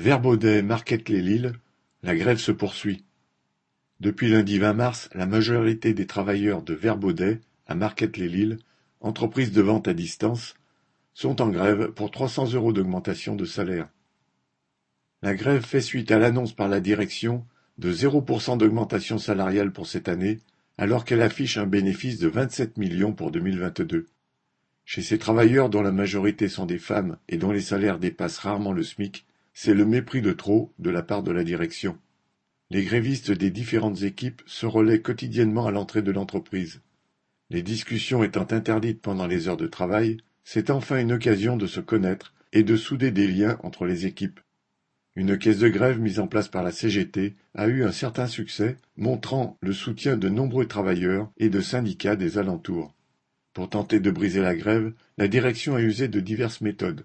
Verbaudet Marquette-lès-Lille, la grève se poursuit. Depuis lundi 20 mars, la majorité des travailleurs de Verbaudet, à Marquette-lès-Lille, entreprise de vente à distance, sont en grève pour 300 euros d'augmentation de salaire. La grève fait suite à l'annonce par la direction de 0% d'augmentation salariale pour cette année, alors qu'elle affiche un bénéfice de 27 millions pour 2022. Chez ces travailleurs dont la majorité sont des femmes et dont les salaires dépassent rarement le SMIC, c'est le mépris de trop de la part de la direction. Les grévistes des différentes équipes se relaient quotidiennement à l'entrée de l'entreprise. Les discussions étant interdites pendant les heures de travail, c'est enfin une occasion de se connaître et de souder des liens entre les équipes. Une caisse de grève mise en place par la CGT a eu un certain succès, montrant le soutien de nombreux travailleurs et de syndicats des alentours. Pour tenter de briser la grève, la direction a usé de diverses méthodes.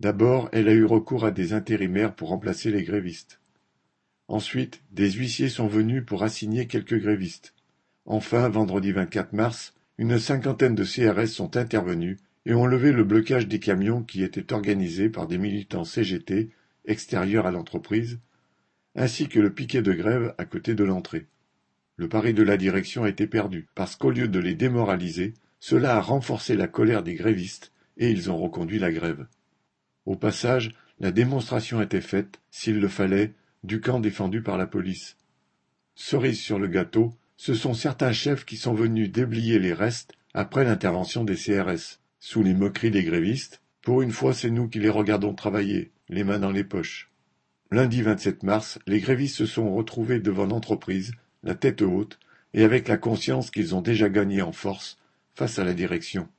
D'abord, elle a eu recours à des intérimaires pour remplacer les grévistes. Ensuite, des huissiers sont venus pour assigner quelques grévistes. Enfin, vendredi 24 mars, une cinquantaine de CRS sont intervenus et ont levé le blocage des camions qui étaient organisés par des militants CGT extérieurs à l'entreprise, ainsi que le piquet de grève à côté de l'entrée. Le pari de la direction a été perdu, parce qu'au lieu de les démoraliser, cela a renforcé la colère des grévistes et ils ont reconduit la grève. Au passage, la démonstration était faite, s'il le fallait, du camp défendu par la police. Cerise sur le gâteau, ce sont certains chefs qui sont venus déblayer les restes après l'intervention des CRS, sous les moqueries des grévistes. Pour une fois, c'est nous qui les regardons travailler, les mains dans les poches. Lundi 27 mars, les grévistes se sont retrouvés devant l'entreprise, la tête haute, et avec la conscience qu'ils ont déjà gagné en force face à la direction.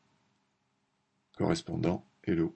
Correspondant Hello.